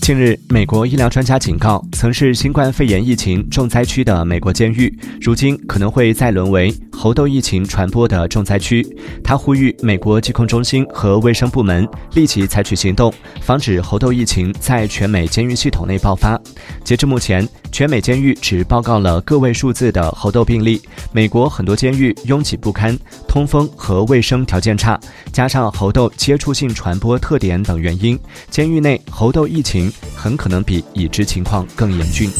近日，美国医疗专家警告，曾是新冠肺炎疫情重灾区的美国监狱，如今可能会再沦为猴痘疫情传播的重灾区。他呼吁美国疾控中心和卫生部门立即采取行动，防止猴痘疫情在全美监狱系统内爆发。截至目前，全美监狱只报告了个位数字的猴痘病例。美国很多监狱拥挤不堪，通风和卫生条件差，加上猴痘接触性传播特点等原因，监狱内猴痘疫情。很可能比已知情况更严峻。